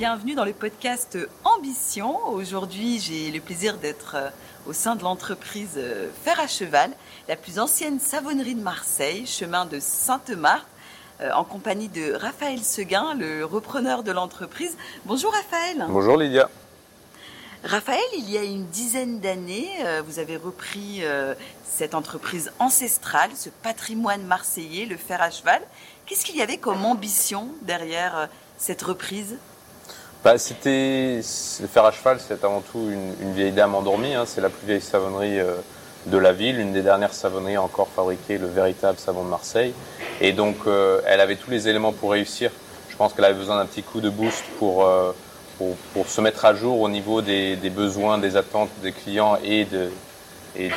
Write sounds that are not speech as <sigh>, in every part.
bienvenue dans le podcast Ambition. Aujourd'hui, j'ai le plaisir d'être euh, au sein de l'entreprise euh, Fer à Cheval, la plus ancienne savonnerie de Marseille, chemin de Sainte-Marthe, euh, en compagnie de Raphaël Seguin, le repreneur de l'entreprise. Bonjour Raphaël. Bonjour Lydia. Raphaël, il y a une dizaine d'années, vous avez repris cette entreprise ancestrale, ce patrimoine marseillais, le fer à cheval. Qu'est-ce qu'il y avait comme ambition derrière cette reprise? Bah, c'était le fer à cheval, c'est avant tout une, vieille dame endormie. Hein. c'est la plus vieille savonnerie euh, de la ville, une des dernières savonneries encore fabriquer le véritable savon de Marseille. Et donc, euh, elle avait tous les éléments pour réussir. Je pense qu'elle avait besoin d'un petit coup de boost pour, euh, pour, se mettre à jour au niveau des, besoins, des attentes des clients et de, et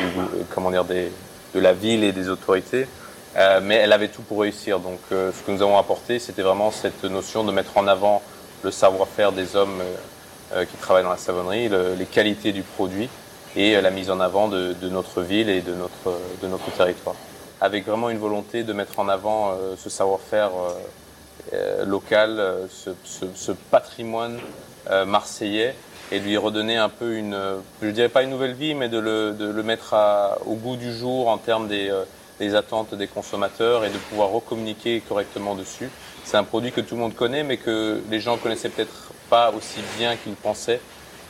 comment dire, des, de la ville et des autorités. mais elle avait tout pour réussir. Donc, ce que nous avons apporté, c'était vraiment cette notion de mettre en avant le savoir-faire des hommes euh, euh, qui travaillent dans la savonnerie, les qualités du produit et euh, la mise en avant de, notre ville et de notre, de notre territoire. Avec vraiment une volonté de mettre en avant ce savoir-faire local, ce, patrimoine marseillais et lui redonner un peu une, je dirais pas une nouvelle vie, mais de le, mettre au goût du jour en termes des, des attentes des consommateurs et de pouvoir recommuniquer correctement dessus. C'est un produit que tout le monde connaît, mais que les gens connaissaient peut-être pas aussi bien qu'ils pensaient.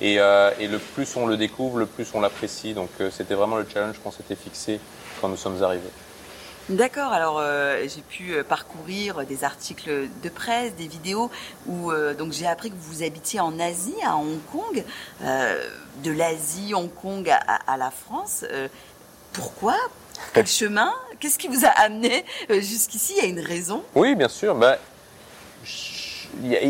Et, euh, le plus on le découvre, le plus on l'apprécie. Donc euh, c'était vraiment le challenge qu'on s'était fixé quand nous sommes arrivés. D'accord, alors euh, j'ai pu parcourir des articles de presse, des vidéos où donc j'ai appris que vous habitiez en Asie, à Hong Kong, de l'Asie, Hong Kong à la France. pourquoi Quel chemin? Qu'est-ce qui vous a amené euh, jusqu'ici? Il y a une raison Oui, bien sûr. Ben,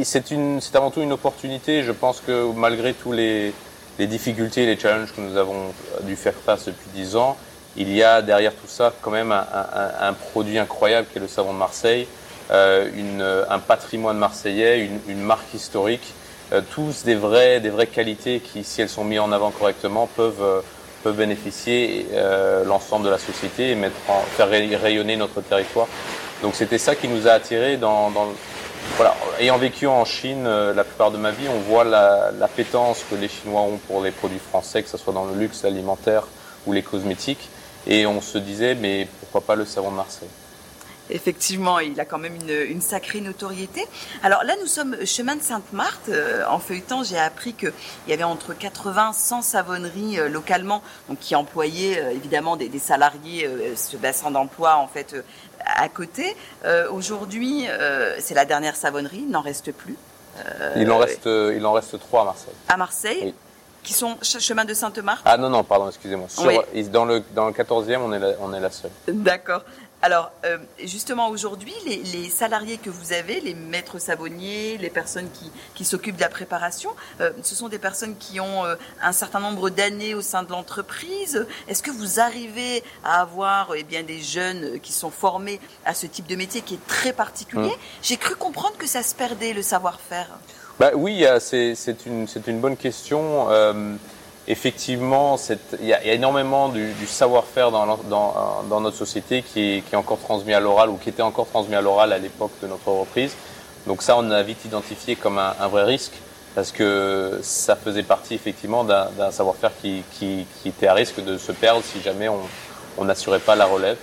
c'est avant tout une opportunité. Je pense que malgré tous les, difficultés, les challenges que nous avons dû faire face depuis dix ans, il y a derrière tout ça quand même un, produit incroyable qui est le savon de Marseille, euh, un patrimoine marseillais, une, marque historique, euh, tous des vraies, des vraies qualités qui, si elles sont mises en avant correctement, peuvent peuvent bénéficier euh, l'ensemble de la société et faire rayonner notre territoire. Donc c'était ça qui nous a attirés ayant vécu en Chine euh, la plupart de ma vie, on voit la, la que les Chinois ont pour les produits français, que ce soit dans le luxe alimentaire ou les cosmétiques. Et on se disait, mais pourquoi pas le savon de Marseille? Effectivement, il a quand même une, sacrée notoriété. Alors là, nous sommes chemin de Sainte-Marthe. Euh, en feuilletant, j'ai appris qu'il y avait entre 80 et 100 savonneries euh, localement, donc qui employaient euh, évidemment des, salariés, ce bassin d'emploi en fait à côté. Aujourd'hui, c'est la dernière savonnerie, il n'en reste plus. il en reste, il en reste trois à Marseille. À Marseille. Qui sont chemin de Sainte-Marthe Ah non, non, pardon, excusez-moi. Dans, le, dans le 14e, on est on est la seule. D'accord. Alors, euh, justement, aujourd'hui, les, salariés que vous avez, les maîtres savonniers, les personnes qui, s'occupent de la préparation, euh, ce sont des personnes qui ont euh, un certain nombre d'années au sein de l'entreprise. Est-ce que vous arrivez à avoir eh bien, des jeunes qui sont formés à ce type de métier qui est très particulier? Mmh. J'ai cru comprendre que ça se perdait, le savoir-faire. Bah, oui, c'est une, bonne question effectivement, il y, a énormément du, savoir-faire dans, dans, notre société qui est, encore transmis à l'oral ou qui était encore transmis à l'oral à l'époque de notre reprise. Donc ça, on a vite identifié comme un, vrai risque parce que ça faisait partie effectivement d'un savoir-faire qui, était à risque de se perdre si jamais on n'assurait pas la relève.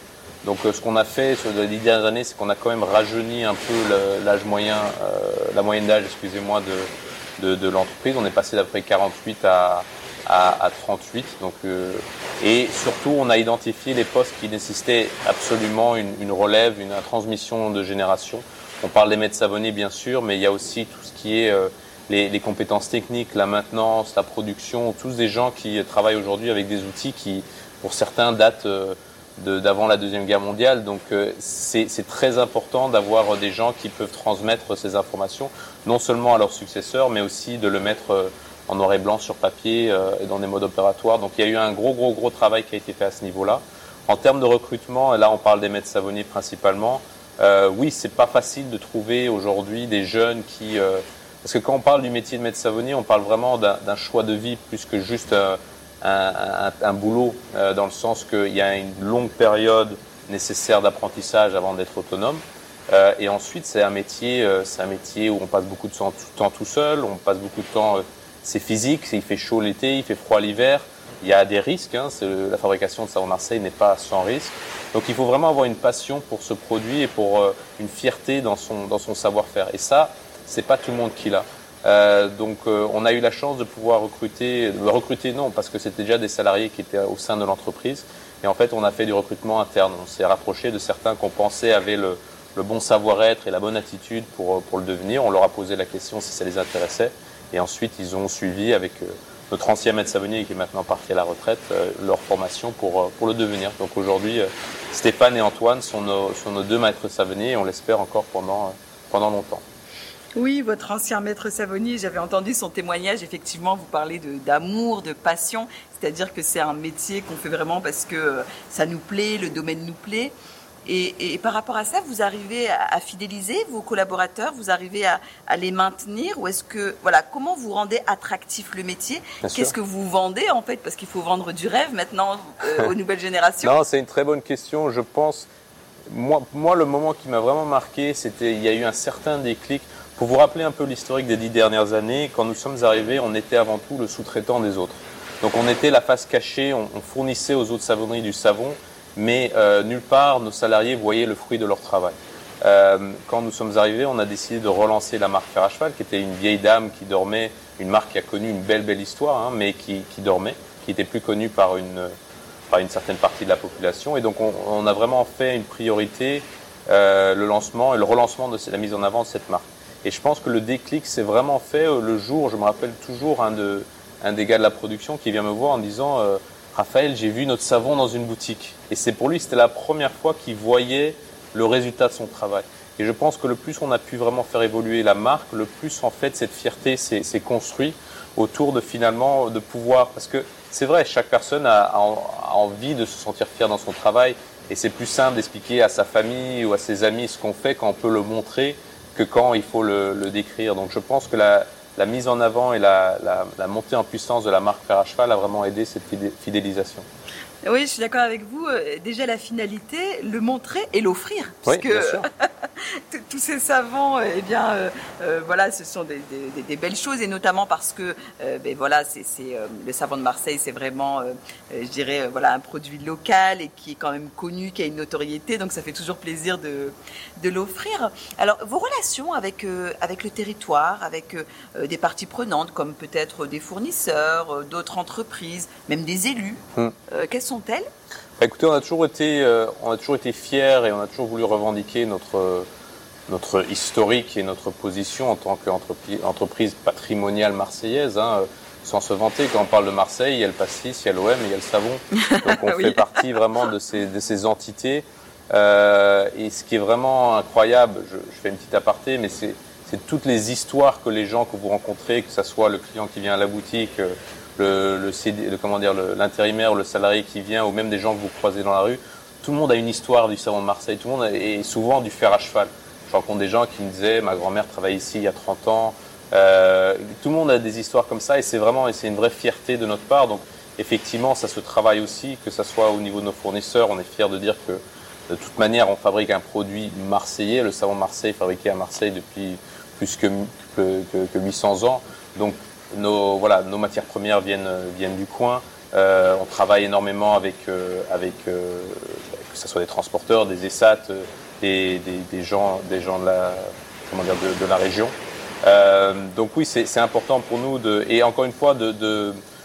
Donc euh, ce qu'on a fait sur les dix dernières années, c'est qu'on a quand même rajeuni un peu l'âge moyen, euh, la moyenne d'âge, excusez-moi, de, de l'entreprise. On est passé d'après 48 à, à, 38. Donc, euh, et surtout, on a identifié les postes qui nécessitaient absolument une, relève, une, transmission de génération. On parle des maîtres savonnés, bien sûr, mais il y a aussi tout ce qui est euh, les, compétences techniques, la maintenance, la production, tous des gens qui travaillent aujourd'hui avec des outils qui, pour certains, datent euh, d'avant la Deuxième Guerre mondiale. Donc c'est très important d'avoir des gens qui peuvent transmettre ces informations, non seulement à leurs successeurs, mais aussi de le mettre en noir et blanc sur papier euh, et dans des modes opératoires. Donc il y a eu un gros, gros, gros travail qui a été fait à ce niveau-là. En termes de recrutement, là on parle des maîtres savonniers principalement, euh, oui, c'est pas facile de trouver aujourd'hui des jeunes qui... Euh, parce que quand on parle du métier de maître savonnier, on parle vraiment d'un choix de vie plus que juste un, boulot, dans le sens qu'il y a une longue période nécessaire d'apprentissage avant d'être autonome. Euh, et ensuite, c'est un métier, euh, c'est un métier où on passe beaucoup de temps, tout seul, on passe beaucoup de temps, euh, c'est physique, il fait chaud l'été, il fait froid l'hiver. Il y a des risques. Hein, la fabrication de savon Marseille n'est pas sans risque. Donc, il faut vraiment avoir une passion pour ce produit et pour une fierté dans son dans son savoir-faire. Et ça, c'est pas tout le monde qui l'a. Euh, donc euh, on a eu la chance de pouvoir recruter, recruter non parce que c'était déjà des salariés qui étaient au sein de l'entreprise et en fait on a fait du recrutement interne. On s'est rapproché de certains qu'on pensait avaient le, le bon savoir-être et la bonne attitude pour, pour le devenir. On leur a posé la question si ça les intéressait et ensuite ils ont suivi avec euh, notre ancien maître savonnier qui est maintenant parti à la retraite leur formation pour, pour le devenir. Donc aujourd'hui Stéphane et Antoine sont nos, sont nos deux maîtres savonniers et on l'espère encore pendant, pendant longtemps. Oui, votre ancien maître savonnier, j'avais entendu son témoignage. Effectivement, vous parlez d'amour, de, passion. C'est-à-dire que c'est un métier qu'on fait vraiment parce que ça nous plaît, le domaine nous plaît. Et, par rapport à ça, vous arrivez à, fidéliser vos collaborateurs, vous arrivez à, les maintenir, ou est-ce que voilà, comment vous rendez attractif le métier? Qu'est-ce que vous vendez en fait? Parce qu'il faut vendre du rêve maintenant euh, aux nouvelles générations. Non, c'est une très bonne question. Je pense, moi, moi le moment qui m'a vraiment marqué, c'était il y a eu un certain déclic. Pour vous rappeler un peu l'historique des dix dernières années, quand nous sommes arrivés, on était avant tout le sous-traitant des autres. Donc on était la face cachée, on, fournissait aux autres savonneries du savon, mais euh, nulle part nos salariés voyaient le fruit de leur travail. Euh, quand nous sommes arrivés, on a décidé de relancer la marque Fer à Cheval, qui était une vieille dame qui dormait, une marque qui a connu une belle belle histoire, hein, mais qui, dormait, qui était plus connue par une, par une certaine partie de la population. Et donc on, a vraiment fait une priorité euh, le lancement et le relancement de la mise en avant de cette marque. Et je pense que le déclic s'est vraiment fait euh, le jour, je me rappelle toujours un, de, un des gars de la production qui vient me voir en disant euh, Raphaël, j'ai vu notre savon dans une boutique. Et c'est pour lui, c'était la première fois qu'il voyait le résultat de son travail. Et je pense que le plus on a pu vraiment faire évoluer la marque, le plus en fait cette fierté s'est construite autour de finalement de pouvoir, parce que c'est vrai, chaque personne a, a, envie de se sentir fier dans son travail, et c'est plus simple d'expliquer à sa famille ou à ses amis ce qu'on fait quand on peut le montrer quand il faut le, décrire. Donc je pense que la, mise en avant et la, montée en puissance de la marque Fer à Cheval a vraiment aidé cette fidélisation. Oui, je suis d'accord avec vous. Euh, déjà, la finalité, le montrer et l'offrir. Puisque oui, <laughs> tous ces savants, euh, eh bien, euh, voilà, ce sont des, belles choses. Et notamment parce que, ben, voilà, c'est, le savon de Marseille, c'est vraiment, je dirais, voilà, un produit local et qui est quand même connu, qui a une notoriété. Donc, ça fait toujours plaisir de, de l'offrir. Alors, vos relations avec, avec le territoire, avec des parties prenantes, comme peut-être des fournisseurs, d'autres entreprises, même des élus, quelles sont-elles? Bah, Écoutez, on a toujours été, euh, on a toujours été fiers et on a toujours voulu revendiquer notre notre historique et notre position en tant qu'entreprise patrimoniale marseillaise. Hein, sans se vanter, quand on parle de Marseille, il y a le pastis, il y a l'OM et il y a le savon. <laughs> Donc on fait partie vraiment de ces, de ces entités. Euh, et ce qui est vraiment incroyable, je, je fais une petite aparté, mais c'est toutes les histoires que les gens que vous rencontrez, que ce soit le client qui vient à la boutique, le, le, l'intérimaire, le, salarié qui vient, ou même des gens que vous croisez dans la rue, tout le monde a une histoire du savon de Marseille. Tout le monde est souvent du fer à cheval. Je rencontre des gens qui me disaient, ma grand-mère travaille ici il y a 30 ans. Euh, tout le monde a des histoires comme ça et c'est vraiment, et c'est une vraie fierté de notre part. Donc, effectivement, ça se travaille aussi, que ce soit au niveau de nos fournisseurs. On est fiers de dire que, de toute manière, on fabrique un produit marseillais. Le savon Marseille fabriqué à Marseille depuis plus que, que, que 800 ans. Donc, nos, voilà, nos matières premières viennent, viennent du coin. Euh, on travaille énormément avec, euh, avec euh, que ce soit des transporteurs, des ESAT, des, des, gens, des gens de, la, comment dire, de, la région. donc oui, c'est important pour nous de, et encore une fois, de,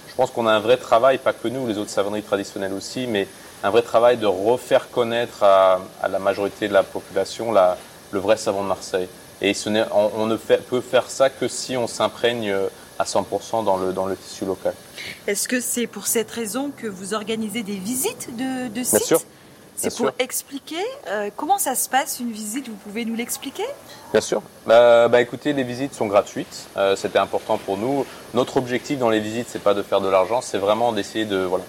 je pense qu'on a un vrai travail, pas que nous, les autres savonneries traditionnelles aussi, mais un vrai travail de refaire connaître à, la majorité de la population la, le vrai savon de Marseille. Et on, ne peut faire ça que si on s'imprègne à 100% dans le, dans le tissu local. Est-ce que c'est pour cette raison que vous organisez des visites de, de sites Bien sûr. C'est pour expliquer euh, comment ça se passe une visite. Vous pouvez nous l'expliquer? Bien sûr. Bah, bah, écoutez, les visites sont gratuites. Euh, C'était important pour nous. Notre objectif dans les visites, c'est pas de faire de l'argent, c'est vraiment d'essayer de voilà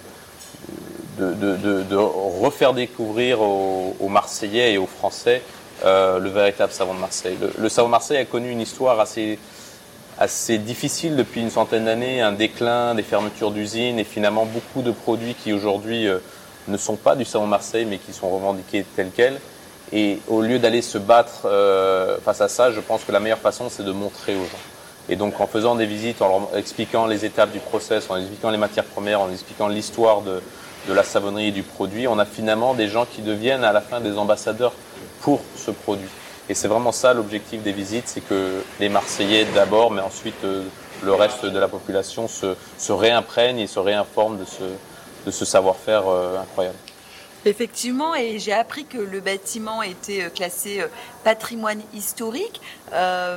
de, de, de, de, refaire découvrir aux, aux, Marseillais et aux Français euh, le véritable savon de Marseille. Le, le savon de Marseille a connu une histoire assez assez difficile depuis une centaine d'années, un déclin, des fermetures d'usines et finalement beaucoup de produits qui aujourd'hui euh, ne sont pas du savon Marseille mais qui sont revendiqués tels quels. Et au lieu d'aller se battre euh, face à ça, je pense que la meilleure façon, c'est de montrer aux gens. Et donc en faisant des visites, en expliquant les étapes du process, en expliquant les matières premières, en expliquant l'histoire de, de la savonnerie et du produit, on a finalement des gens qui deviennent à la fin des ambassadeurs pour ce produit. Et c'est vraiment ça l'objectif des visites, c'est que les Marseillais d'abord, mais ensuite euh, le reste de la population se, se réimprègne et se réinforme de ce, savoir-faire euh, incroyable. Effectivement, et j'ai appris que le bâtiment était euh, classé patrimoine historique. Euh,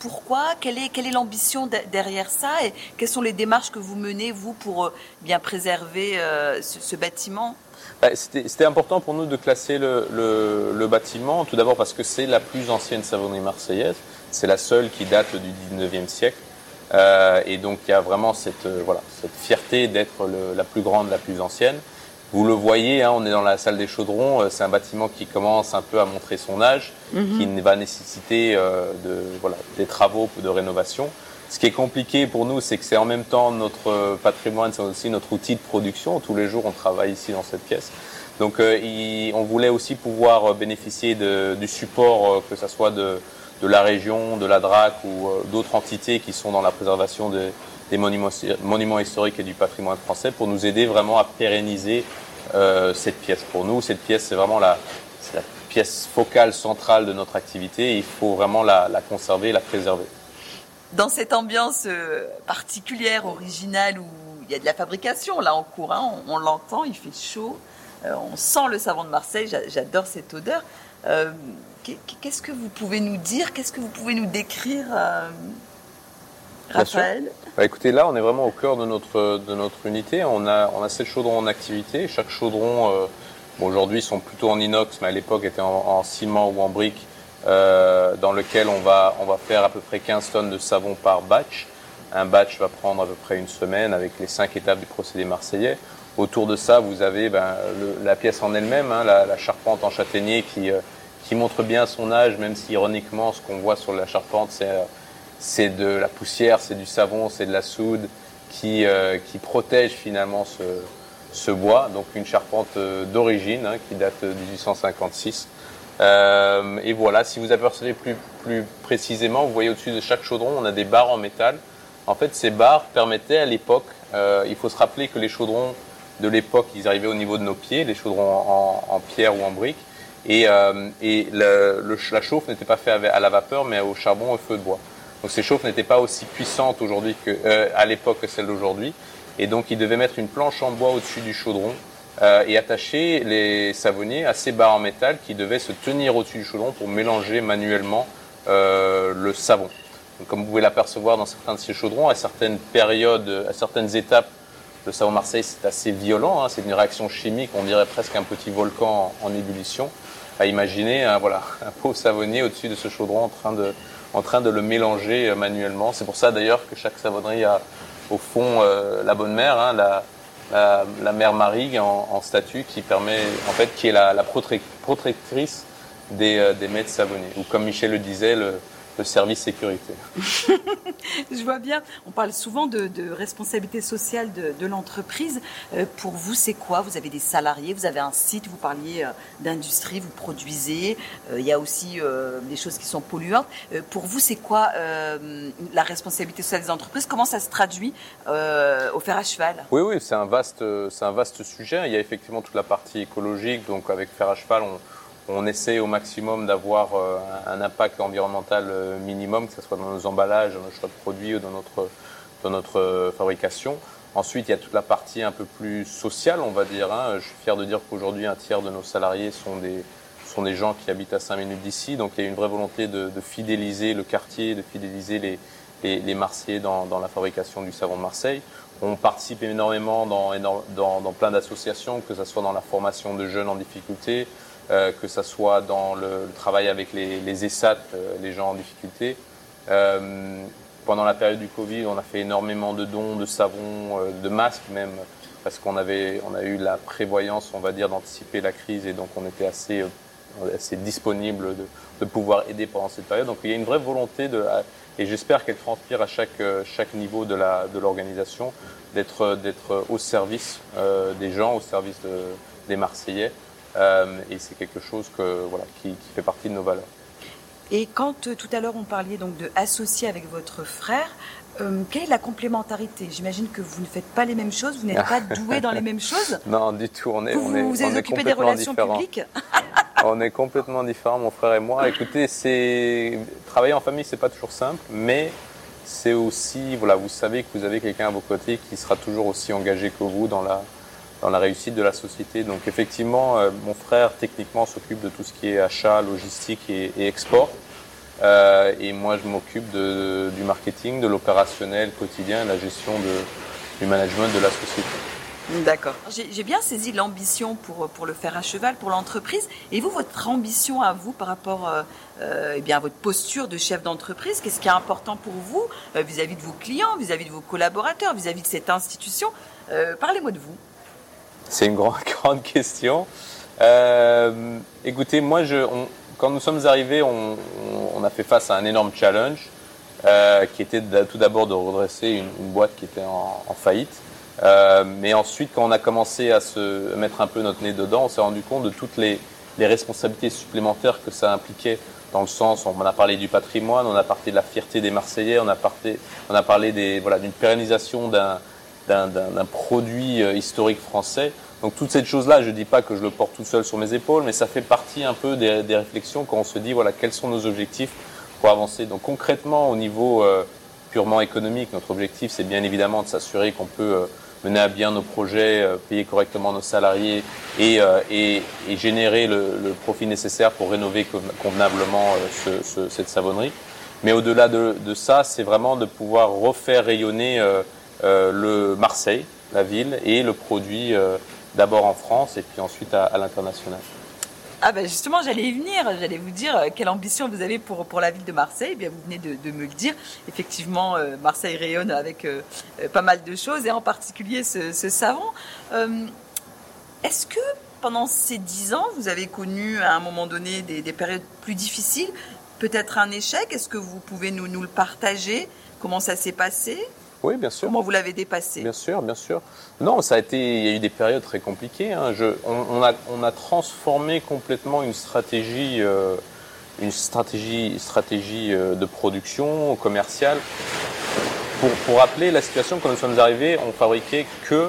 pourquoi? Quelle est, quelle est l'ambition derrière ça? Et quelles sont les démarches que vous menez, vous, pour bien préserver ce, bâtiment? Bah, c'était important pour nous de classer le, bâtiment, tout d'abord parce que c'est la plus ancienne savonnerie marseillaise, c'est la seule qui date du 19e siècle. Euh, et donc il y a vraiment cette, euh, voilà, cette fierté d'être la plus grande, la plus ancienne. Vous le voyez, hein, on est dans la salle des chaudrons, euh, c'est un bâtiment qui commence un peu à montrer son âge, mhm. qui va nécessiter de, voilà, des travaux de rénovation. Ce qui est compliqué pour nous, c'est que c'est en même temps notre patrimoine, c'est aussi notre outil de production. Tous les jours, on travaille ici dans cette pièce. Donc, euh, on voulait aussi pouvoir euh, bénéficier de, du support, euh, que ce soit de, de, la région, de la DRAC ou d'autres entités qui sont dans la préservation des monuments, monuments, historiques et du patrimoine français pour nous aider vraiment à pérenniser cette pièce. Pour nous, cette pièce, c'est vraiment la, pièce focale centrale de notre activité il faut vraiment la, conserver, la préserver dans cette ambiance euh, particulière, originale, où il y a de la fabrication là en cours, hein, on, l'entend, il fait chaud, euh, on sent le savon de Marseille, j'adore cette odeur. Euh, qu'est-ce que vous pouvez nous dire Qu'est-ce que vous pouvez nous décrire, Raphaël bah, Écoutez, là, on est vraiment au cœur de notre, de notre unité. On a, on a sept chaudrons en activité. Chaque chaudron, bon, aujourd'hui, sont plutôt en inox, mais à l'époque, étaient en ciment ou en brique. Euh, dans lequel on va, on va faire à peu près 15 tonnes de savon par batch. Un batch va prendre à peu près une semaine avec les cinq étapes du procédé marseillais. Autour de ça, vous avez ben, la pièce en elle-même, hein, la, charpente en châtaignier qui, euh, qui montre bien son âge, même si ironiquement, ce qu'on voit sur la charpente, c'est euh, c'est de la poussière, c'est du savon, c'est de la soude qui, qui protège finalement ce, ce bois. Donc une charpente d'origine hein, qui date de 1856. Euh, et voilà, si vous apercevez plus, plus précisément, vous voyez au-dessus de chaque chaudron, on a des barres en métal. En fait, ces barres permettaient à l'époque, euh, il faut se rappeler que les chaudrons de l'époque, ils arrivaient au niveau de nos pieds, les chaudrons en, pierre ou en brique, et, euh, et la chauffe n'était pas faite à la vapeur, mais au charbon, au feu de bois. Donc ces chauffes n'étaient pas aussi puissantes aujourd'hui que euh, à l'époque que celles d'aujourd'hui, et donc ils devaient mettre une planche en bois au-dessus du chaudron euh, et attacher les savonniers à ces barres en métal qui devaient se tenir au-dessus du chaudron pour mélanger manuellement euh, le savon. Comme vous pouvez l'apercevoir dans certains de ces chaudrons, à certaines périodes, à certaines étapes, le savon Marseille c'est assez violent, hein, c'est une réaction chimique, on dirait presque un petit volcan en, ébullition. À imaginer, voilà, <laughs> un pauvre savonnier au-dessus de ce chaudron en train de, en train de le mélanger euh, manuellement. C'est pour ça d'ailleurs que chaque savonnerie a au fond euh, la bonne mère, hein, la, mère Marie en, statue qui permet, en fait, qui est la, la protectrice des, euh, des maîtres savonniers. Ou comme Michel le disait, le, le service sécurité. <laughs> Je vois bien, on parle souvent de, responsabilité sociale de, l'entreprise. Euh, pour vous, c'est quoi? Vous avez des salariés, vous avez un site, vous parliez euh, d'industrie, vous produisez, euh, il y a aussi des choses qui sont polluantes. pour vous, c'est quoi la responsabilité sociale des entreprises? Comment ça se traduit au fer à cheval? Oui, oui, c'est un, vaste, c'est un vaste sujet. Il y a effectivement toute la partie écologique, donc avec fer à cheval, on on essaie au maximum d'avoir euh, un impact environnemental euh, minimum, que ce soit dans nos emballages, dans nos choix de produits ou dans notre, dans notre euh, fabrication. Ensuite, il y a toute la partie un peu plus sociale, on va dire. Hein. Je suis fier de dire qu'aujourd'hui, un tiers de nos salariés sont des, sont des gens qui habitent à 5 minutes d'ici. Donc, il y a une vraie volonté de, fidéliser le quartier, de fidéliser les, les, Marseillais dans, dans, la fabrication du savon de Marseille. On participe énormément dans, dans, dans plein d'associations, que ce soit dans la formation de jeunes en difficulté, euh, que ce soit dans le, travail avec les, les ESAT, euh, les gens en difficulté. Euh, pendant la période du Covid, on a fait énormément de dons, de savons, de masques même, parce qu'on avait, on a eu la prévoyance, on va dire, d'anticiper la crise et donc on était assez, assez disponible de, pouvoir aider pendant cette période. Donc il y a une vraie volonté de, et j'espère qu'elle transpire à chaque, chaque niveau de l'organisation, d'être au service des gens, au service de, des Marseillais et c'est quelque chose que, voilà, qui, qui, fait partie de nos valeurs. Et quand tout à l'heure on parlait donc de associer avec votre frère, euh, quelle est la complémentarité? J'imagine que vous ne faites pas les mêmes choses, vous n'êtes pas <laughs> doué dans les mêmes choses Non, du tout. On est, vous on est, vous êtes occupé des relations publiques? <laughs> On est complètement différents, mon frère et moi. Écoutez, c'est travailler en famille, c'est pas toujours simple, mais c'est aussi, voilà, vous savez que vous avez quelqu'un à vos côtés qui sera toujours aussi engagé que vous dans la, dans la réussite de la société. Donc effectivement, euh, mon frère techniquement s'occupe de tout ce qui est achat, logistique et, et export. Euh, et moi, je m'occupe du marketing, de l'opérationnel quotidien, la gestion de, du management de la société. D'accord. J'ai bien saisi l'ambition pour, pour le faire à cheval, pour l'entreprise. Et vous, votre ambition à vous par rapport euh, euh eh bien, à votre posture de chef d'entreprise, qu'est-ce qui est important pour vous euh, vis-à-vis de vos clients, vis-à-vis de vos collaborateurs, vis-à-vis de cette institution euh, Parlez-moi de vous. C'est une grande, <laughs> question. écoutez, moi, quand nous sommes arrivés, on, a fait face à un énorme challenge euh, qui était tout d'abord de redresser une, boîte qui était en, faillite. Euh, mais ensuite, quand on a commencé à se mettre un peu notre nez dedans, on s'est rendu compte de toutes les, responsabilités supplémentaires que ça impliquait dans le sens, on a parlé du patrimoine, on a parlé de la fierté des Marseillais, on a parlé, d'une pérennisation d'un, d'un, produit euh, historique français. Donc toutes ces choses-là, je ne dis pas que je le porte tout seul sur mes épaules, mais ça fait partie un peu des, réflexions quand on se dit voilà quels sont nos objectifs pour avancer. Donc concrètement, au niveau euh, purement économique, notre objectif c'est bien évidemment de s'assurer qu'on peut euh, mener à bien nos projets, euh, payer correctement nos salariés et, et, et générer le, le, profit nécessaire pour rénover convenablement ce, ce, cette savonnerie. Mais au-delà de, de, ça, c'est vraiment de pouvoir refaire rayonner le Marseille, la ville, et le produit d'abord en France et puis ensuite à, l'international. Ah ben justement, j'allais y venir. J'allais vous dire euh, quelle ambition vous avez pour, pour la ville de Marseille. Eh bien, vous venez de, me le dire. Effectivement, euh, Marseille rayonne avec euh, pas mal de choses et en particulier ce, savon. Est-ce que pendant ces dix ans, vous avez connu à un moment donné des, périodes plus difficiles, peut-être un échec? Est-ce que vous pouvez nous, nous le partager? Comment ça s'est passé? Oui, bien sûr. Comment vous l'avez dépassé? Bien sûr, bien sûr. Non, ça a été, il y a eu des périodes très compliquées. Hein. Je, on, a, on, a, transformé complètement une stratégie, euh, une stratégie, stratégie euh, de production commerciale. Pour, pour rappeler la situation, quand nous sommes arrivés, on fabriquait que,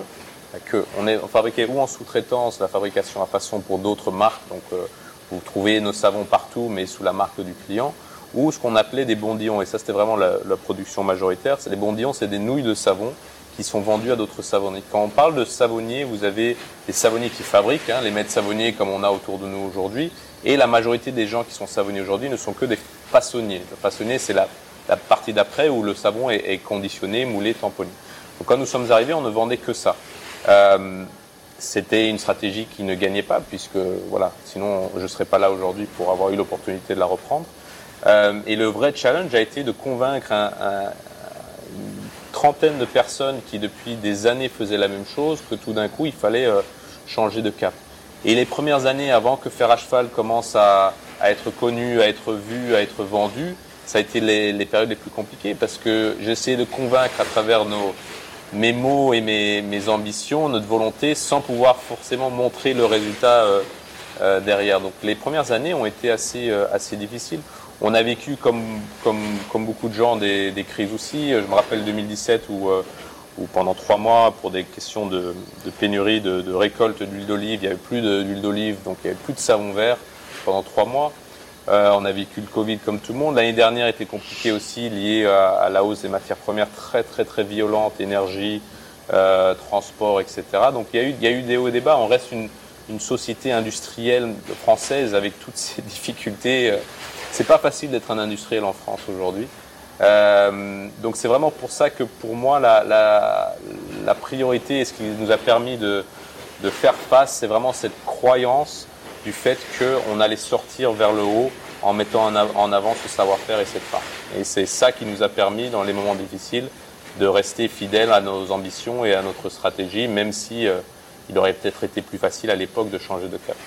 que on, est, on fabriquait ou en sous-traitance la fabrication à façon pour d'autres marques. Donc, euh, vous trouvez nos savons partout, mais sous la marque du client ou ce qu'on appelait des bondillons. Et ça, c'était vraiment la, production majoritaire. C'est les bondillons, c'est des nouilles de savon qui sont vendues à d'autres savonniers. Quand on parle de savonniers, vous avez des savonniers qui fabriquent, hein, les maîtres savonniers comme on a autour de nous aujourd'hui, et la majorité des gens qui sont savonniers aujourd'hui ne sont que des façonniers. Le façonnier, c'est la, partie d'après où le savon est, conditionné, moulé, tamponné. Donc quand nous sommes arrivés, on ne vendait que ça. Euh, c'était une stratégie qui ne gagnait pas, puisque voilà, sinon je ne serais pas là aujourd'hui pour avoir eu l'opportunité de la reprendre. Euh, et le vrai challenge a été de convaincre un, une trentaine de personnes qui depuis des années faisaient la même chose que tout d'un coup il fallait euh, changer de cap. Et les premières années avant que Faire à cheval commence à, être connu, à être vu, à être vendu, ça a été les, périodes les plus compliquées parce que j'essayais de convaincre à travers nos, mes mots et mes, ambitions, notre volonté, sans pouvoir forcément montrer le résultat euh derrière. Donc les premières années ont été assez, assez difficiles. On a vécu, comme, beaucoup de gens, des, crises aussi. Je me rappelle 2017 où, euh, où pendant trois mois, pour des questions de, pénurie de, récolte d'huile d'olive, il n'y avait plus d'huile d'olive, donc il n'y avait plus de savon vert pendant trois mois. Euh, on a vécu le Covid comme tout le monde. L'année dernière était compliquée aussi, liée à, à, la hausse des matières premières très très très violente, énergie, euh, transport, etc. Donc il y, a eu, des hauts et des bas. On reste une, une société industrielle française avec toutes ces <laughs> difficultés. C'est pas facile d'être un industriel en France aujourd'hui. Euh, donc c'est vraiment pour ça que pour moi la, priorité et ce qui nous a permis de, de faire face, c'est vraiment cette croyance du fait qu'on allait sortir vers le haut en mettant en avant ce savoir-faire et cette part. Et c'est ça qui nous a permis dans les moments difficiles de rester fidèles à nos ambitions et à notre stratégie, même si euh, il aurait peut-être été plus facile à l'époque de changer de cap.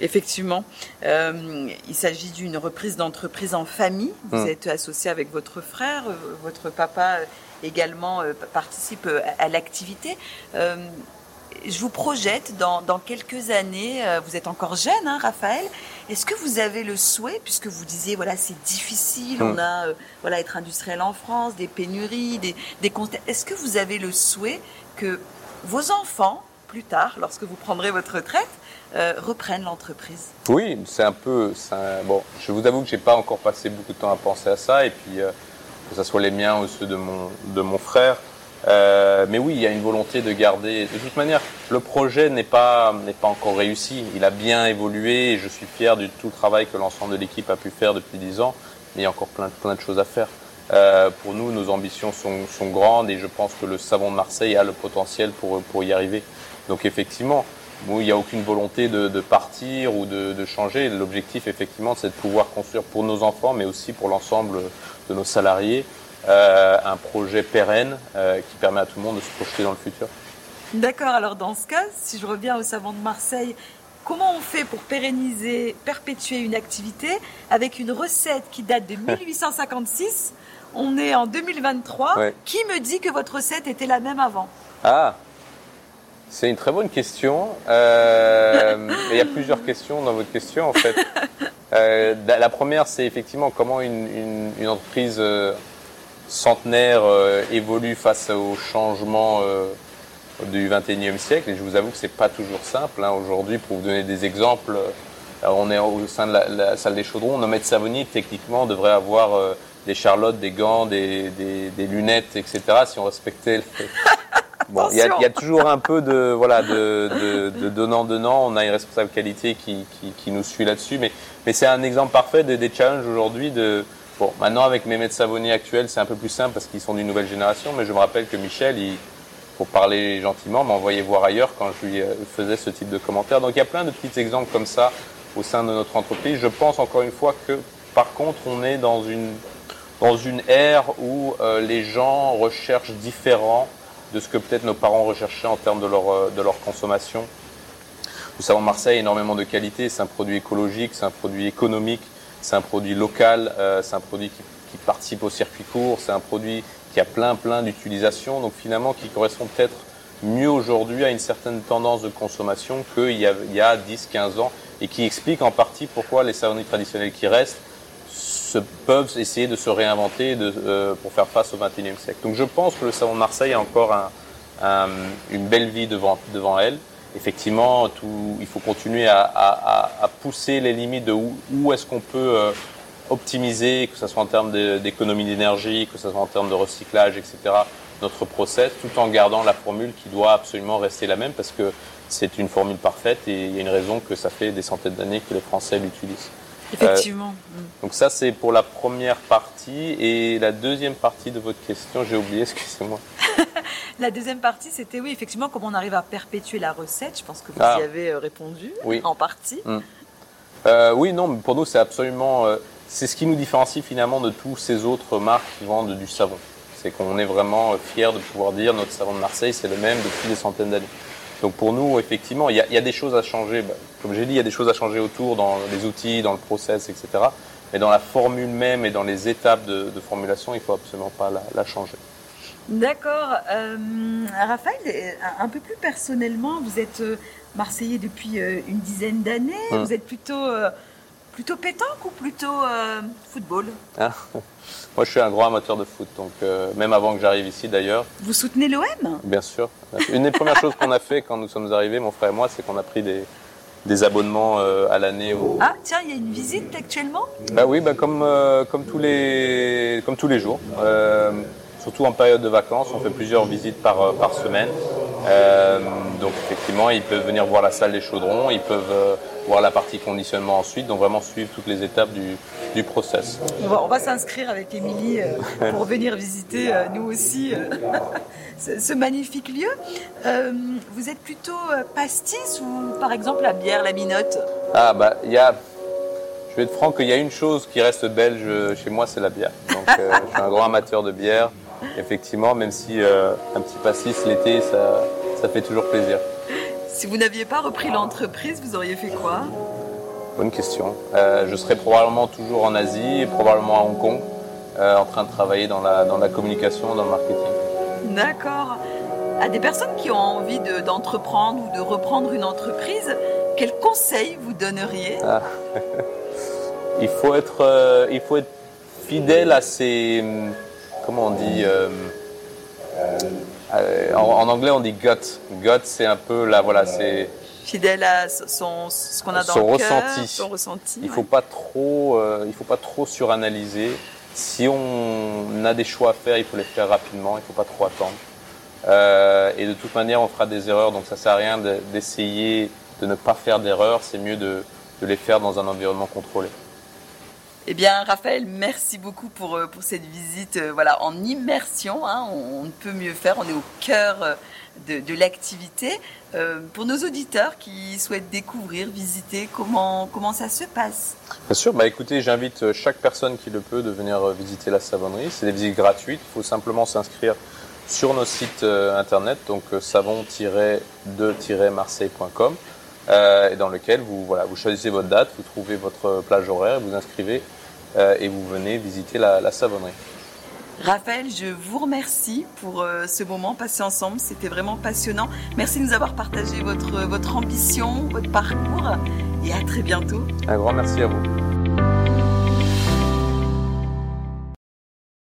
Effectivement, euh, il s'agit d'une reprise d'entreprise en famille. Vous mmh. êtes associé avec votre frère, euh, votre papa également euh, participe à l'activité. je vous projette dans, quelques années. Vous êtes encore jeune, hein, Raphaël. Est-ce que vous avez le souhait, puisque vous disiez voilà c'est difficile, on hmm. a voilà être industriel en France, des pénuries, des, des Est-ce que vous avez le souhait que vos enfants, plus tard, lorsque vous prendrez votre retraite, euh, reprennent l'entreprise Oui, c'est un peu. bon, je vous avoue que j'ai pas encore passé beaucoup de temps à penser à ça, et puis que ce soit les miens ou ceux de mon frère. Euh, mais oui, il y a une volonté de garder. De toute manière, le projet n'est pas encore réussi. Il a bien évolué et je suis fier du tout le travail que l'ensemble de l'équipe a pu faire depuis dix ans. Mais il y a encore plein de choses à faire. Euh, pour nous, nos ambitions sont, grandes et je pense que le savon de Marseille a le potentiel pour y arriver. Donc effectivement, il n'y a aucune volonté de, de partir ou de, de changer. L'objectif, effectivement, c'est de pouvoir construire pour nos enfants, mais aussi pour l'ensemble de nos salariés, euh, un projet pérenne euh, qui permet à tout le monde de se projeter dans le futur. D'accord, alors dans ce cas, si je reviens au savon de Marseille, comment on fait pour pérenniser, perpétuer une activité avec une recette qui date de <laughs> 1856 On est en 2023. Qui me dit que votre recette était la même avant? Ah, c'est une très bonne question. Euh, <laughs> il y a plusieurs questions dans votre question en fait. <laughs> la première, c'est effectivement comment une, une entreprise centenaire euh, évolue face aux changements euh, du 21e siècle. Et je vous avoue que c'est pas toujours simple. Hein. Aujourd'hui, pour vous donner des exemples, euh, on est au sein de la, salle des chaudrons. Nos maîtres savonniers, techniquement, devraient avoir des charlottes, des gants, des, des, lunettes, etc. Si on respectait. Bon, il y, a, toujours un peu de voilà de, de, donnant donnant. On a une responsable qualité qui, qui, qui nous suit là-dessus, mais mais c'est un exemple parfait des, des challenges aujourd'hui de Bon, maintenant avec mes maîtres savonniers actuels, c'est un peu plus simple parce qu'ils sont d'une nouvelle génération, mais je me rappelle que Michel, il, pour parler gentiment, m'envoyait voir ailleurs quand je lui euh, faisais ce type de commentaires. Donc il y a plein de petits exemples comme ça au sein de notre entreprise. Je pense encore une fois que par contre, on est dans une, dans une ère où euh, les gens recherchent différent de ce que peut-être nos parents recherchaient en termes de leur, euh, de leur consommation. Nous savons Marseille énormément de qualité, c'est un produit écologique, c'est un produit économique, c'est un produit local, euh, c'est un produit qui, participe au circuit court, c'est un produit qui a plein plein d'utilisations, donc finalement qui correspond peut-être mieux aujourd'hui à une certaine tendance de consommation qu'il y a, a 10-15 ans et qui explique en partie pourquoi les savonneries traditionnelles qui restent se, peuvent essayer de se réinventer euh, pour faire face au XXIe siècle. Donc je pense que le savon de Marseille a encore un, une belle vie devant, elle effectivement, il faut continuer à, pousser les limites de où, où est-ce qu'on peut euh, optimiser, que ce soit en termes d'économie d'énergie, que ce soit en termes de recyclage, etc., notre process, tout en gardant la formule qui doit absolument rester la même parce que c'est une formule parfaite et il y a une raison que ça fait des centaines d'années que les Français l'utilisent. Effectivement. Euh, donc ça, c'est pour la première partie. Et la deuxième partie de votre question, j'ai oublié, <laughs> excusez-moi. <laughs> la deuxième partie, c'était oui, effectivement, comment on arrive à perpétuer la recette. Je pense que vous ah. y avez euh, répondu oui. en partie. Hmm. Euh, oui, non, pour nous, c'est absolument... c'est ce qui nous différencie finalement de tous ces autres marques qui vendent du savon. C'est qu'on est vraiment fiers de pouvoir dire notre savon de Marseille, c'est le même depuis des centaines d'années. Donc pour nous, effectivement, il y a, y a, des choses à changer. Bah, comme j'ai dit, il y a des choses à changer autour, dans les outils, dans le process, etc. Mais dans la formule même et dans les étapes de, de formulation, il faut absolument pas la, la changer. D'accord. Euh, Raphaël, un peu plus personnellement, vous êtes euh, Marseillais depuis euh, une dizaine d'années. Hum. Vous êtes plutôt, plutôt pétanque ou plutôt football ah. <laughs> Moi, je suis un grand amateur de foot, donc euh, même avant que j'arrive ici d'ailleurs. Vous soutenez l'OM Bien sûr. Une des premières choses qu'on a fait quand nous sommes arrivés, mon frère et moi, c'est qu'on a pris des, des abonnements euh, à l'année. Au... Ah, tiens, il y a une visite actuellement Bah oui, bah comme, euh, comme, tous les, comme tous les jours. surtout en période de vacances, on fait plusieurs visites par, par semaine. Donc effectivement, ils peuvent venir voir la salle des chaudrons, ils peuvent voir la partie conditionnement ensuite, donc vraiment suivre toutes les étapes du, du process. On va, s'inscrire avec Émilie euh, pour <laughs> venir visiter euh, nous aussi euh, <laughs> ce, magnifique lieu. vous êtes plutôt pastis ou par exemple la bière, la minotte? Ah bah il y a, je vais être franc qu'il y a une chose qui reste belge chez moi, c'est la bière. Donc je suis un grand amateur de bière, effectivement, même si un petit pastis l'été, ça, ça fait toujours plaisir. Si vous n'aviez pas repris l'entreprise, vous auriez fait quoi? Bonne question. Euh, je serais probablement toujours en Asie et probablement à Hong Kong, euh, en train de travailler dans la, dans la communication, dans le marketing. D'accord. à des personnes qui ont envie d'entreprendre ou de reprendre une entreprise, quels conseils vous donneriez? Ah. <laughs> il, faut être, euh, il faut être fidèle à ses. Comment on dit euh, euh, en, anglais, on dit gut. Gut, c'est un peu là, voilà, c'est fidèle à son ce qu'on a dans son le ressenti. son ressenti. Il faut pas trop, il faut pas trop suranalyser. Si on a des choix à faire, il faut les faire rapidement. Il faut pas trop attendre. Euh, et de toute manière, on fera des erreurs, donc ça sert à rien d'essayer de, ne pas faire d'erreurs. C'est mieux de, les faire dans un environnement contrôlé. Eh bien, Raphaël, merci beaucoup pour, euh, pour cette visite euh, voilà, en immersion. Hein. on, ne peut mieux faire, on est au cœur de, de l'activité. pour nos auditeurs qui souhaitent découvrir, visiter, comment, comment ça se passe? Bien sûr, bah écoutez, j'invite chaque personne qui le peut de venir visiter la savonnerie. C'est des visites gratuites, il faut simplement s'inscrire sur nos sites euh, internet, donc euh, savon-2-marseille.com, euh, et dans lequel vous, voilà, vous choisissez votre date, vous trouvez votre plage horaire, vous inscrivez et vous venez visiter la, savonnerie. Raphaël, je vous remercie pour ce moment passé ensemble. C'était vraiment passionnant. Merci de nous avoir partagé votre, votre ambition, votre parcours et à très bientôt. Un grand merci à vous.